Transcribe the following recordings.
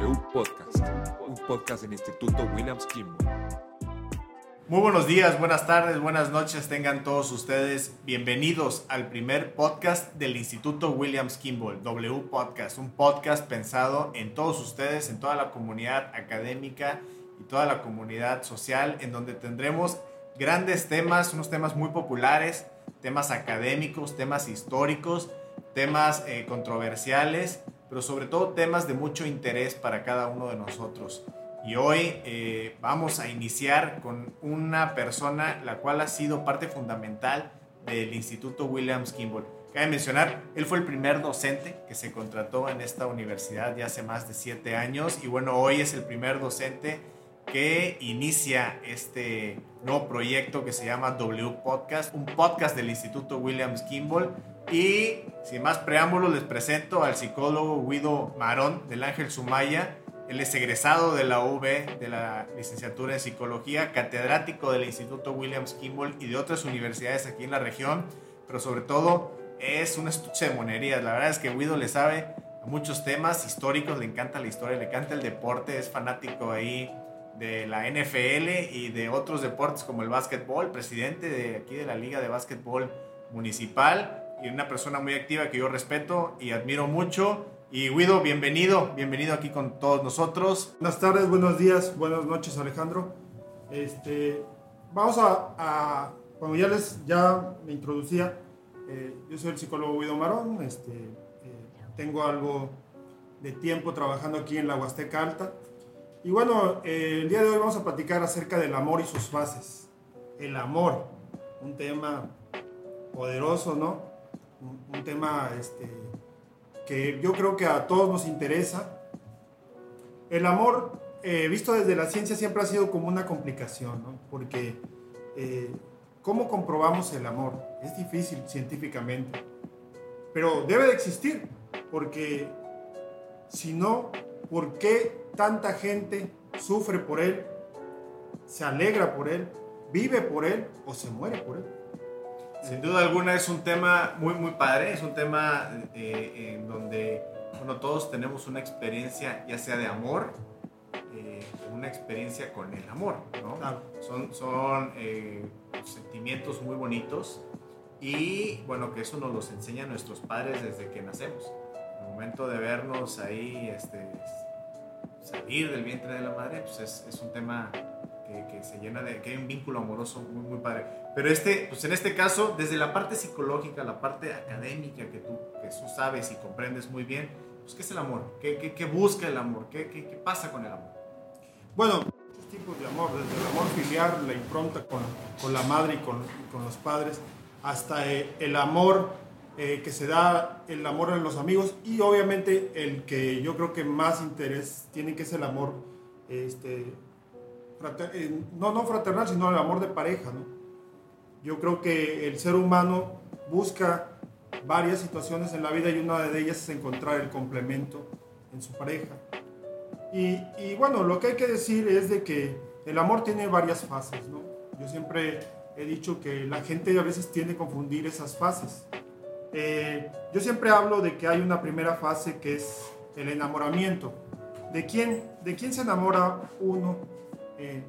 W Podcast, un podcast del Instituto Williams Kimball. Muy buenos días, buenas tardes, buenas noches tengan todos ustedes. Bienvenidos al primer podcast del Instituto Williams Kimball, W Podcast, un podcast pensado en todos ustedes, en toda la comunidad académica y toda la comunidad social, en donde tendremos grandes temas, unos temas muy populares, temas académicos, temas históricos, temas eh, controversiales, pero sobre todo temas de mucho interés para cada uno de nosotros. Y hoy eh, vamos a iniciar con una persona la cual ha sido parte fundamental del Instituto Williams Kimball. Cabe mencionar, él fue el primer docente que se contrató en esta universidad ya hace más de siete años y bueno, hoy es el primer docente que inicia este nuevo proyecto que se llama W Podcast, un podcast del Instituto Williams Kimball. Y sin más preámbulos, les presento al psicólogo Guido Marón del Ángel Sumaya. Él es egresado de la UV, de la licenciatura en psicología, catedrático del Instituto Williams Kimball y de otras universidades aquí en la región, pero sobre todo es un estuche de monerías. La verdad es que Guido le sabe a muchos temas históricos, le encanta la historia, le encanta el deporte, es fanático ahí de la NFL y de otros deportes como el básquetbol, presidente de aquí de la Liga de Básquetbol Municipal y una persona muy activa que yo respeto y admiro mucho. Y Guido, bienvenido, bienvenido aquí con todos nosotros. Buenas tardes, buenos días, buenas noches Alejandro. Este, vamos a, a como ya les ya me introducía, eh, yo soy el psicólogo Guido Marón, este, eh, tengo algo de tiempo trabajando aquí en la Huasteca Alta. Y bueno, eh, el día de hoy vamos a platicar acerca del amor y sus fases. El amor, un tema poderoso, ¿no? Un, tema este, que yo creo que a todos nos interesa. El amor, eh, visto desde la ciencia, siempre ha sido como una complicación, ¿no? Porque, eh, ¿cómo comprobamos el amor? Es difícil científicamente, pero debe de existir, porque si no, ¿por qué tanta gente sufre por él, se alegra por él, vive por él o se muere por él? Sin duda alguna es un tema muy, muy padre, es un tema eh, en donde bueno, todos tenemos una experiencia, ya sea de amor, eh, una experiencia con el amor, ¿no? Claro. Son, son eh, sentimientos muy bonitos y bueno, que eso nos los enseñan nuestros padres desde que nacemos. El momento de vernos ahí, este, salir del vientre de la madre, pues es, es un tema que, que, se llena de, que hay un vínculo amoroso muy, muy padre. Pero este, pues en este caso, desde la parte psicológica, la parte académica que tú, que tú sabes y comprendes muy bien, pues ¿qué es el amor? ¿Qué, qué, qué busca el amor? ¿Qué, ¿Qué, qué, pasa con el amor? Bueno, muchos tipos de amor, desde el amor filial, la impronta con, con la madre y con, con los padres, hasta eh, el amor eh, que se da, el amor en los amigos y obviamente el que yo creo que más interés tiene que es el amor, este, frater, eh, no, no fraternal, sino el amor de pareja, ¿no? Yo creo que el ser humano busca varias situaciones en la vida y una de ellas es encontrar el complemento en su pareja. Y, y, bueno, lo que hay que decir es de que el amor tiene varias fases, ¿no? Yo siempre he dicho que la gente a veces tiende a confundir esas fases. Eh, yo siempre hablo de que hay una primera fase que es el enamoramiento. ¿De quién, de quién se enamora uno? Eh,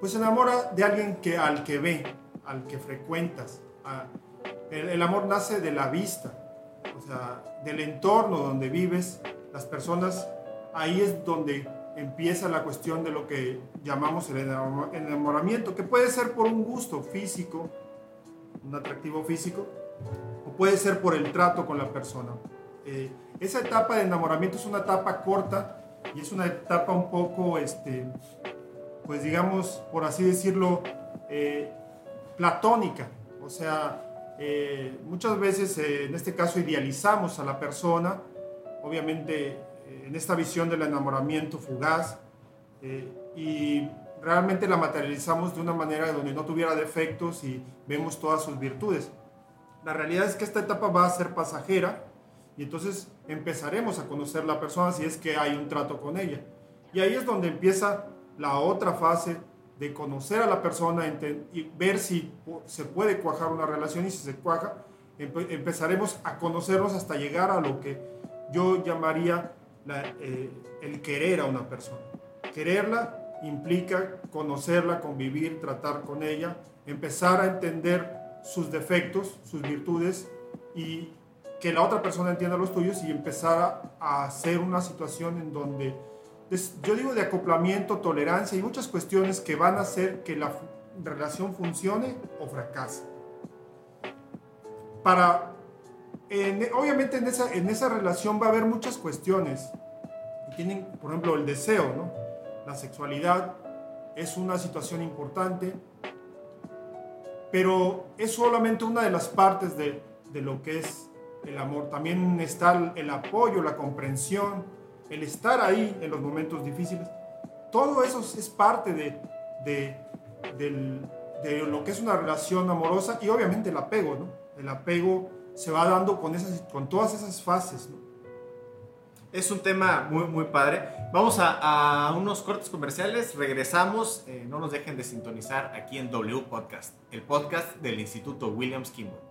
pues se enamora de alguien que, al que ve, al que frecuentas. A, el, el, amor nace de la vista, o sea, del entorno donde vives, las personas, ahí es donde empieza la cuestión de lo que llamamos el enamoramiento, que puede ser por un gusto físico, un atractivo físico, o puede ser por el trato con la persona. Eh, esa etapa de enamoramiento es una etapa corta y es una etapa un poco, este, pues digamos, por así decirlo, eh, platónica. O sea, eh, muchas veces eh, en este caso idealizamos a la persona, obviamente eh, en esta visión del enamoramiento fugaz, y realmente la materializamos de una manera donde no tuviera defectos y vemos todas sus virtudes. La realidad es que esta etapa va a ser pasajera y entonces empezaremos a conocer la persona si es que hay un trato con ella. Y ahí es donde empieza la otra fase de conocer a la persona y ver si se puede cuajar una relación y si se cuaja, empezaremos a conocernos hasta llegar a lo que yo llamaría la- eh, el querer a una persona. Quererla implica conocerla, convivir, tratar con ella, empezar a entender sus defectos, sus virtudes y que la otra persona entienda los tuyos y empezar a, hacer una situación en donde, yo digo de acoplamiento, tolerancia y muchas cuestiones que van a hacer que la relación funcione o fracase. Para, en- obviamente en esa, en esa relación va a haber muchas cuestiones. Tienen, por ejemplo, el deseo, ¿no? La sexualidad es una situación importante, pero es solamente una de las partes de, de lo que es el amor. También está el apoyo, la comprensión, el estar ahí en los momentos difíciles. Todo eso es parte de, lo que es una relación amorosa y obviamente el apego, ¿no? El apego se va dando con, todas esas fases. Es un tema muy, padre. Vamos a, a unos cortes comerciales, regresamos. eh, no nos dejen de sintonizar aquí en W Podcast, el podcast del Instituto Williams Kimball.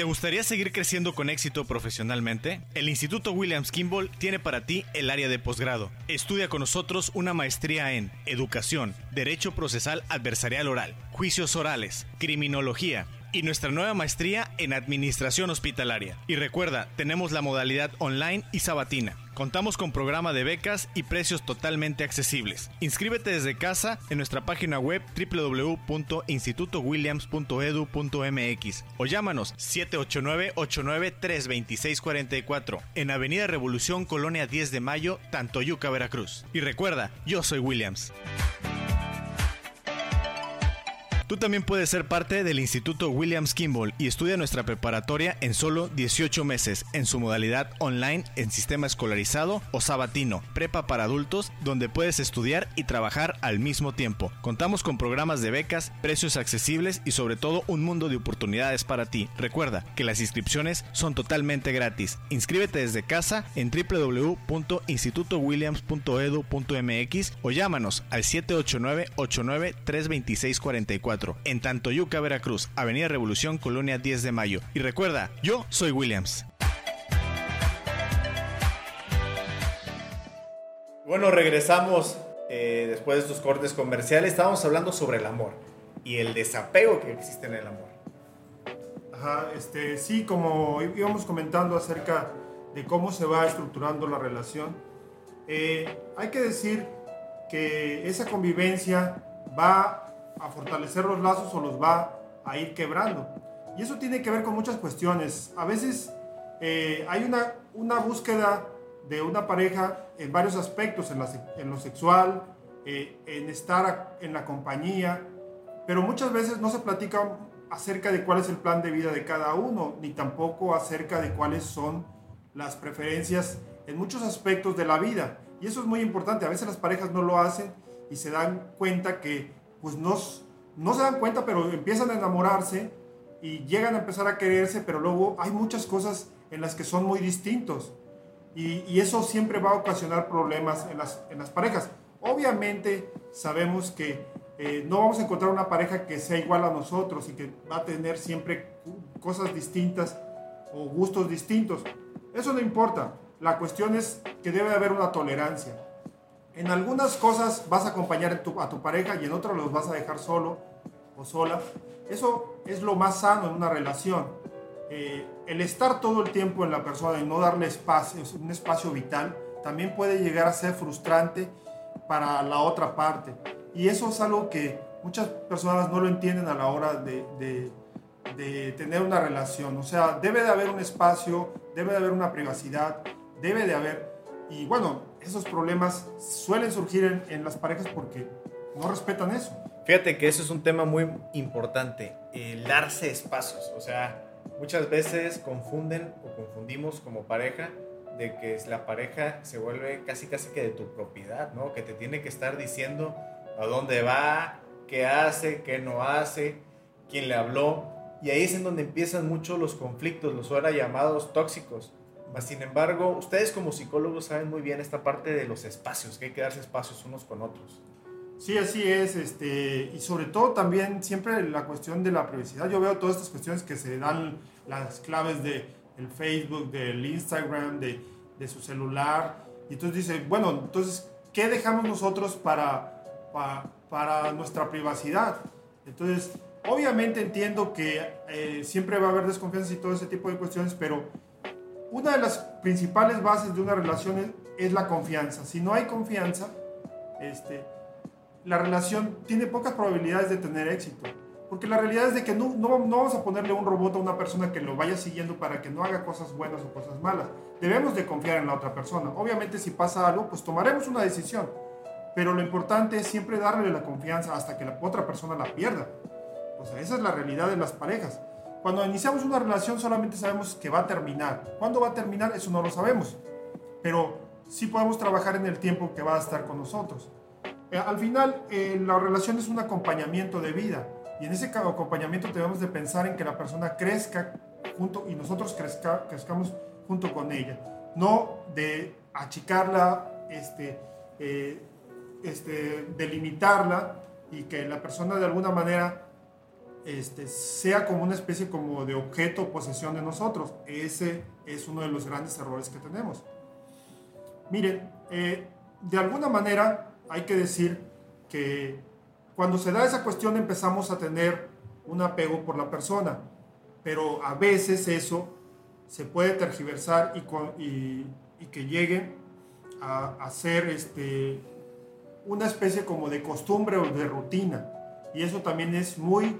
¿Te gustaría seguir creciendo con éxito profesionalmente? El Instituto Williams Kimball tiene para ti el área de posgrado. Estudia con nosotros una maestría en Educación, Derecho Procesal Adversarial Oral, Juicios Orales, Criminología y nuestra nueva maestría en Administración Hospitalaria. Y recuerda, tenemos la modalidad online y sabatina. Contamos con programa de becas y precios totalmente accesibles. Inscríbete desde casa en nuestra página web www.institutowilliams.edu.mx o llámanos 789-89-32644 en Avenida Revolución Colonia 10 de Mayo, Tantoyuca, Veracruz. Y recuerda, yo soy Williams. Tú también puedes ser parte del Instituto Williams Kimball y estudia nuestra preparatoria en solo 18 meses en su modalidad online en sistema escolarizado o sabatino, prepa para adultos, donde puedes estudiar y trabajar al mismo tiempo. Contamos con programas de becas, precios accesibles y sobre todo un mundo de oportunidades para ti. Recuerda que las inscripciones son totalmente gratis. Inscríbete desde casa en www.institutowilliams.edu.mx o llámanos al 789-89-326-44 en Tantoyuca, Veracruz, Avenida Revolución, Colonia 10 de Mayo. Y recuerda, yo soy Williams. Bueno, regresamos eh, después de estos cortes comerciales. Estábamos hablando sobre el amor y el desapego que existe en el amor. Ajá, este, sí, como íbamos comentando acerca de cómo se va estructurando la relación, eh, hay que decir que esa convivencia va a fortalecer los lazos o los va a ir quebrando. Y eso tiene que ver con muchas cuestiones. A veces eh, hay una, una búsqueda de una pareja en varios aspectos, en, lo sexual, eh, en estar en la compañía, pero muchas veces no se platica acerca de cuál es el plan de vida de cada uno, ni tampoco acerca de cuáles son las preferencias en muchos aspectos de la vida. Y eso es muy importante. A veces las parejas no lo hacen y se dan cuenta que, pues no, no se dan cuenta, pero empiezan a enamorarse y llegan a empezar a quererse, pero luego hay muchas cosas en las que son muy distintos. Y, eso siempre va a ocasionar problemas en las, en las parejas. Obviamente sabemos que eh, no vamos a encontrar una pareja que sea igual a nosotros y que va a tener siempre cosas distintas o gustos distintos. Eso no importa. La cuestión es que debe haber una tolerancia. En algunas cosas vas a acompañar a tu, pareja y en otras los vas a dejar solo o sola. Eso es lo más sano en una relación. Eh, el estar todo el tiempo en la persona y no darle espacio, un espacio vital, también puede llegar a ser frustrante para la otra parte. Y eso es algo que muchas personas no lo entienden a la hora de- de tener una relación. O sea, debe de haber un espacio, debe de haber una privacidad, debe de haber... Y bueno, esos problemas suelen surgir en, en las parejas porque no respetan eso. Fíjate que eso es un tema muy importante, el darse espacios. O sea, muchas veces confunden o confundimos como pareja de que la pareja se vuelve casi casi que de tu propiedad, ¿no? Que te tiene que estar diciendo a dónde va, qué hace, qué no hace, quién le habló. Y ahí es en donde empiezan mucho los conflictos, los ahora llamados tóxicos. Mas, sin embargo, ustedes como psicólogos saben muy bien esta parte de los espacios, que hay que darse espacios unos con otros. Sí, así es, este, y sobre todo también siempre la cuestión de la privacidad. Yo veo todas estas cuestiones que se dan las claves de el Facebook, del Instagram, de, de su celular, y entonces dice, bueno, entonces, ¿qué dejamos nosotros para, para, para nuestra privacidad? Entonces, obviamente entiendo que eh, siempre va a haber desconfianza y todo ese tipo de cuestiones, pero una de las principales bases de una relación es, es la confianza. Si no hay confianza, este, la relación tiene pocas probabilidades de tener éxito. Porque la realidad es de que no, no, no, vamos a ponerle un robot a una persona que lo vaya siguiendo para que no haga cosas buenas o cosas malas. Debemos de confiar en la otra persona. Obviamente si pasa algo, pues tomaremos una decisión. Pero lo importante es siempre darle la confianza hasta que la otra persona la pierda. O sea, esa es la realidad de las parejas. Cuando iniciamos una relación solamente sabemos que va a terminar. ¿Cuándo va a terminar? Eso no lo sabemos. Pero sí podemos trabajar en el tiempo que va a estar con nosotros. Eh, al final, eh, la relación es un acompañamiento de vida. Y en ese acompañamiento debemos de pensar en que la persona crezca junto y nosotros crezca, crezcamos junto con ella. No de achicarla, este, eh, este, delimitarla y que la persona de alguna manera este, sea como una especie como de objeto o posesión de nosotros. Ese es uno de los grandes errores que tenemos. Miren, eh, de alguna manera hay que decir que cuando se da esa cuestión empezamos a tener un apego por la persona, pero a veces eso se puede tergiversar y, y, que llegue a, a ser este, una especie como de costumbre o de rutina. Y eso también es muy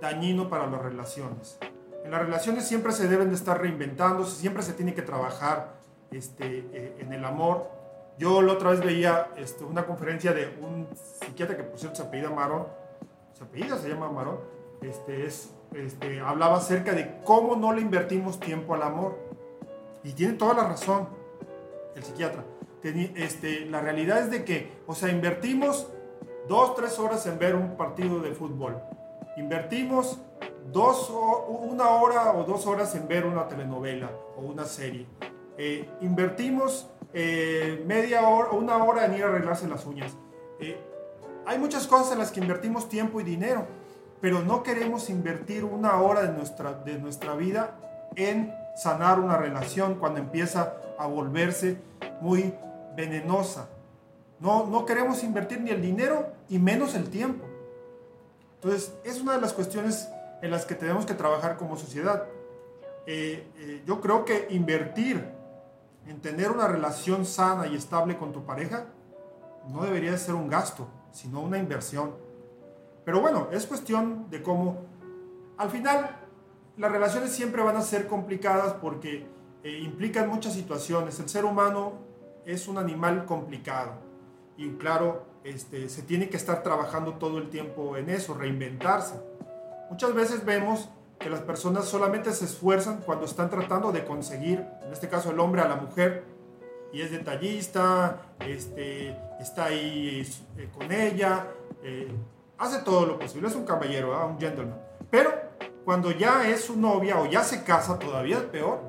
dañino para las relaciones. En las relaciones siempre se deben de estar reinventando, siempre se tiene que trabajar este, eh, en el amor, yo la otra vez veía este, una conferencia de un psiquiatra que por cierto se apellida Marón, se apellida, se llama Marón, este, es, este, hablaba acerca de cómo no le invertimos tiempo al amor. Y tiene toda la razón el psiquiatra. Este, la realidad es de que, o sea, invertimos dos, tres horas en ver un partido de fútbol. Invertimos dos, una hora o dos horas en ver una telenovela o una serie. Eh, invertimos eh, media hora o una hora en ir a arreglarse las uñas. Eh, hay muchas cosas en las que invertimos tiempo y dinero, pero no queremos invertir una hora de nuestra, de nuestra vida en sanar una relación cuando empieza a volverse muy venenosa. No, no queremos invertir ni el dinero y menos el tiempo. Entonces, es una de las cuestiones en las que tenemos que trabajar como sociedad. Eh, yo creo que invertir en tener una relación sana y estable con tu pareja, no debería de ser un gasto, sino una inversión. Pero bueno, es cuestión de cómo, al final, las relaciones siempre van a ser complicadas porque eh, implican muchas situaciones. El ser humano es un animal complicado y claro, este, se tiene que estar trabajando todo el tiempo en eso, reinventarse. Muchas veces vemos que las personas solamente se esfuerzan cuando están tratando de conseguir, en este caso el hombre a la mujer, y es detallista, este, está ahí eh, con ella, eh, hace todo lo posible, es un caballero, ¿ah? un gentleman. Pero cuando ya es su novia o ya se casa, todavía es peor,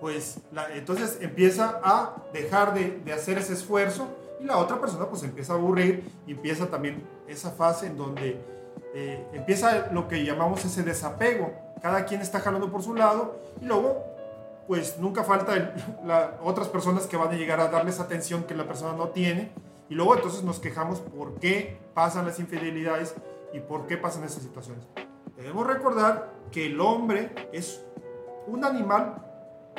pues entonces empieza a dejar de, de hacer ese esfuerzo y la otra persona pues empieza a aburrir y empieza también esa fase en donde eh, empieza lo que llamamos ese desapego cada quien está jalando por su lado y luego pues nunca falta otras personas que van a llegar a darles atención que la persona no tiene y luego entonces nos quejamos por qué pasan las infidelidades y por qué pasan esas situaciones. Debemos recordar que el hombre es un animal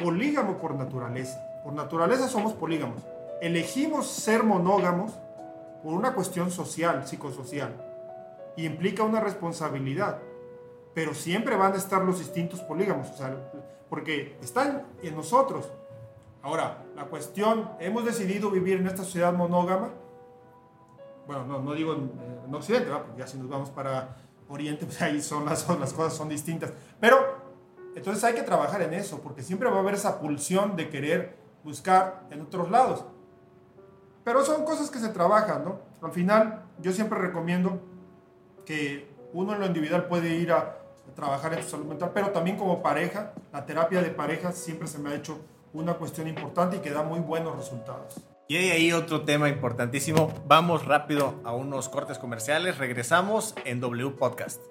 polígamo por naturaleza. Por naturaleza somos polígamos. Elegimos ser monógamos por una cuestión social, psicosocial, y implica una responsabilidad pero siempre van a estar los instintos polígamos, o sea, porque están en nosotros. Ahora, la cuestión, hemos decidido vivir en esta sociedad monógama, bueno, no, no digo en, Occidente, porque ya si nos vamos para Oriente, pues ahí son las, las cosas son distintas, pero entonces hay que trabajar en eso, porque siempre va a haber esa pulsión de querer buscar en otros lados. Pero son cosas que se trabajan, ¿no? Al final, yo siempre recomiendo que uno en lo individual puede ir a trabajar en su salud mental, pero también como pareja, la terapia de pareja siempre se me ha hecho una cuestión importante y que da muy buenos resultados. Y hay ahí otro tema importantísimo. Vamos rápido a unos cortes comerciales. Regresamos en W Podcast.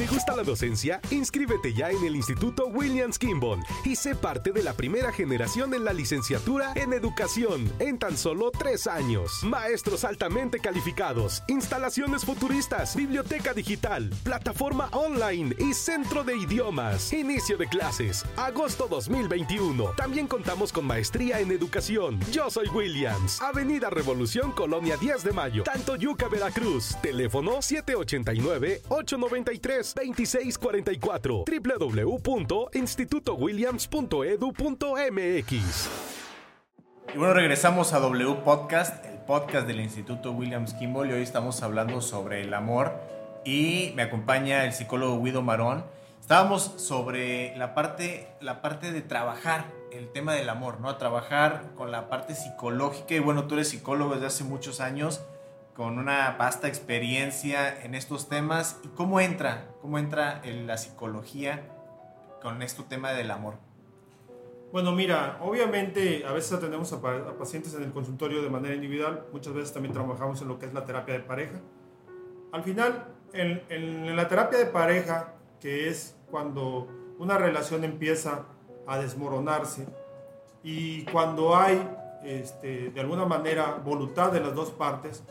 ¿Te gusta la docencia? Inscríbete ya en el Instituto Williams Kimball y sé parte de la primera generación en la licenciatura en educación en tan solo tres años. Maestros altamente calificados, instalaciones futuristas, biblioteca digital, plataforma online y centro de idiomas. Inicio de clases, agosto 2021. También contamos con maestría en educación. Yo soy Williams, Avenida Revolución, Colonia 10 de Mayo, Tanto Yuca, Veracruz. Teléfono 789 893 2644 www.institutowilliams.edu.mx Y bueno, regresamos a W Podcast, el podcast del Instituto Williams Kimball y hoy estamos hablando sobre el amor y me acompaña el psicólogo Guido Marón. Estábamos sobre la parte, la parte de trabajar el tema del amor, ¿no? Trabajar con la parte psicológica y bueno, tú eres psicólogo desde hace muchos años con una vasta experiencia en estos temas. ¿Y cómo entra? ¿Cómo entra en la psicología con este tema del amor? Bueno, mira, obviamente a veces atendemos a, a, pacientes en el consultorio de manera individual, muchas veces también trabajamos en lo que es la terapia de pareja. Al final, en, en la terapia de pareja, que es cuando una relación empieza a desmoronarse y cuando hay este, de alguna manera voluntad de las dos partes,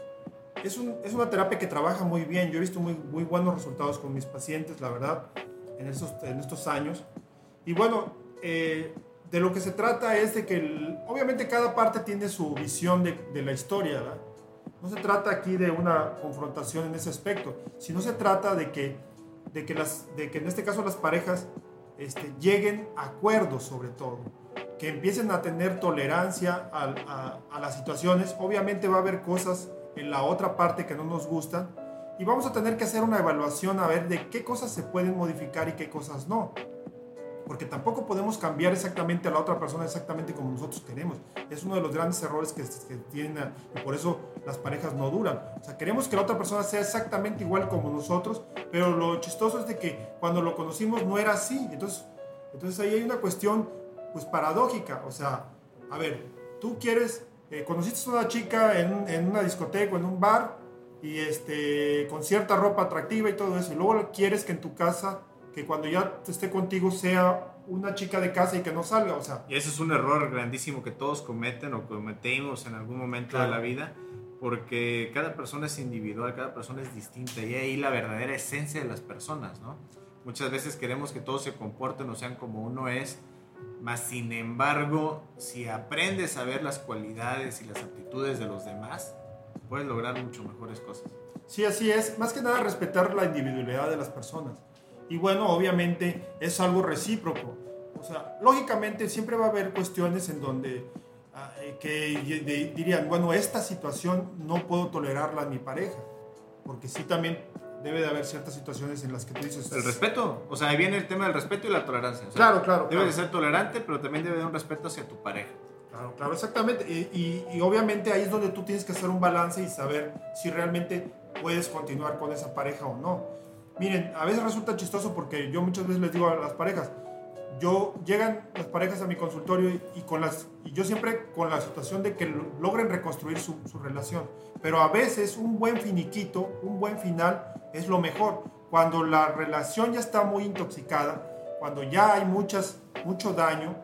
es, un, es, una terapia que trabaja muy bien. Yo he visto muy, muy buenos resultados con mis pacientes, la verdad, en estos, en estos años. Y bueno, eh, de lo que se trata es de que, el, obviamente, cada parte tiene su visión de, de la historia, ¿verdad? No se trata aquí de una confrontación en ese aspecto, sino se trata de que, de que, las, de que en este caso las parejas este, lleguen a acuerdos sobre todo, que empiecen a tener tolerancia a, a, a las situaciones. Obviamente va a haber cosas en la otra parte que no nos gustan y vamos a tener que hacer una evaluación a ver de qué cosas se pueden modificar y qué cosas no. Porque tampoco podemos cambiar exactamente a la otra persona exactamente como nosotros queremos. Es uno de los grandes errores que, tienen y por eso las parejas no duran. O sea, queremos que la otra persona sea exactamente igual como nosotros, pero lo chistoso es de que cuando lo conocimos no era así. Entonces, entonces ahí hay una cuestión pues paradójica. O sea, a ver, tú quieres eh, conociste a una chica en, en, una discoteca o en un bar y este, con cierta ropa atractiva y todo eso, y luego quieres que en tu casa, que cuando ya esté contigo sea una chica de casa y que no salga, o sea. Y ese es un error grandísimo que todos cometen o cometemos en algún momento claro. de la vida, porque cada persona es individual, cada persona es distinta y ahí la verdadera esencia de las personas, ¿no? Muchas veces queremos que todos se comporten o sean como uno es, más sin embargo, si aprendes a ver las cualidades y las aptitudes de los demás, puedes lograr mucho mejores cosas. Sí, así es. Más que nada respetar la individualidad de las personas. Y bueno, obviamente es algo recíproco. O sea, lógicamente siempre va a haber cuestiones en donde uh, que de, dirían, bueno, esta situación no puedo tolerarla en mi pareja. Porque sí también debe de haber ciertas situaciones en las que tú dices... El respeto, o sea, ahí viene el tema del respeto y la tolerancia. O sea, claro, claro. Debes claro. de ser tolerante, pero también debe de un respeto hacia tu pareja. Claro, claro, exactamente. Y, y, y, obviamente ahí es donde tú tienes que hacer un balance y saber si realmente puedes continuar con esa pareja o no. Miren, a veces resulta chistoso porque yo muchas veces les digo a las parejas, yo llegan las parejas a mi consultorio y, con las y yo siempre con la situación de que logren reconstruir su, su relación. Pero a veces un buen finiquito un buen final es lo mejor. Cuando la relación ya está muy intoxicada cuando ya hay muchas mucho daño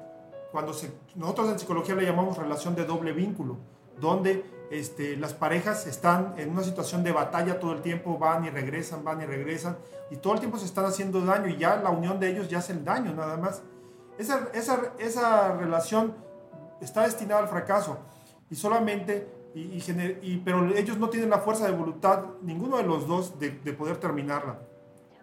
cuando se, nosotros en psicología le llamamos relación de doble vínculo donde este, las parejas están en una situación de batalla todo el tiempo, van y regresan, van y regresan, y todo el tiempo se están haciendo daño y ya la unión de ellos ya hace el daño nada más. Esa, esa, esa relación está destinada al fracaso y solamente, y, pero ellos no tienen la fuerza de voluntad, ninguno de los dos, de, de poder terminarla.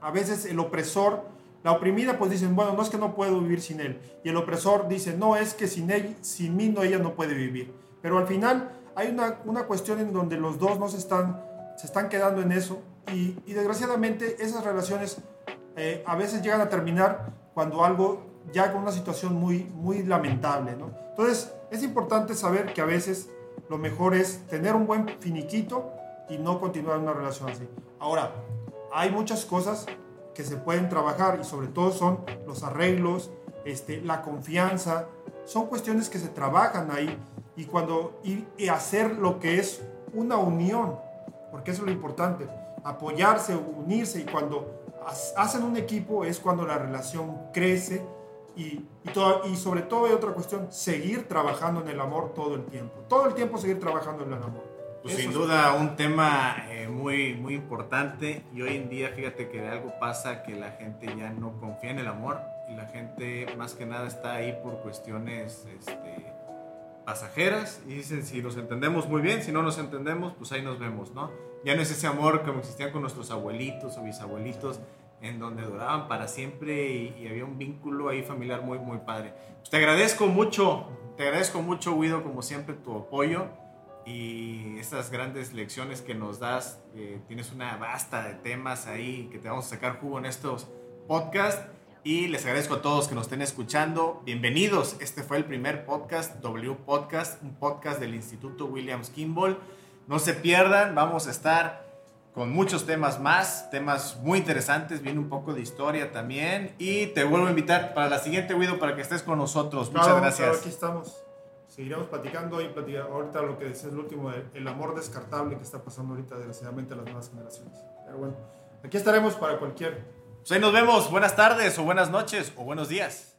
A veces el opresor, la oprimida, pues dicen, bueno, no es que no puedo vivir sin él, y el opresor dice, no, es que sin, él, sin mí no, ella no puede vivir. Pero al final hay una, una cuestión en donde los dos no se están, se están quedando en eso y, y desgraciadamente esas relaciones eh, a veces llegan a terminar cuando algo ya con una situación muy, muy lamentable. ¿no? Entonces es importante saber que a veces lo mejor es tener un buen finiquito y no continuar una relación así. Ahora, hay muchas cosas que se pueden trabajar y sobre todo son los arreglos, este, la confianza, son cuestiones que se trabajan ahí y cuando y, y hacer lo que es una unión, porque eso es lo importante, apoyarse, unirse y cuando hacen un equipo es cuando la relación crece y, y, todo, y sobre todo hay otra cuestión, seguir trabajando en el amor todo el tiempo. Todo el tiempo seguir trabajando en el amor. Pues sin duda un tema eh, muy, muy importante y hoy en día fíjate que algo pasa que la gente ya no confía en el amor y la gente más que nada está ahí por cuestiones este, pasajeras y dicen si nos entendemos muy bien, si no nos entendemos pues ahí nos vemos, ¿no? Ya no es ese amor como existía con nuestros abuelitos o bisabuelitos en donde duraban para siempre y, había un vínculo ahí familiar muy, muy padre. Pues te agradezco mucho, te agradezco mucho, Guido, como siempre, tu apoyo y estas grandes lecciones que nos das. Eh, tienes una basta de temas ahí que te vamos a sacar jugo en estos podcasts. Y les agradezco a todos que nos estén escuchando. Bienvenidos. Este fue el primer podcast, W Podcast, un podcast del Instituto Williams Kimball. No se pierdan, vamos a estar con muchos temas más, temas muy interesantes, viene un poco de historia también. Y te vuelvo a invitar para la siguiente, Guido, para que estés con nosotros. Muchas gracias. claro, aquí estamos. Seguiremos platicando y platica- ahorita lo que decía el último, el, el amor descartable que está pasando ahorita desgraciadamente a las nuevas generaciones. Pero bueno, aquí estaremos para cualquier Pues ahí nos vemos. Buenas tardes o buenas noches o buenos días.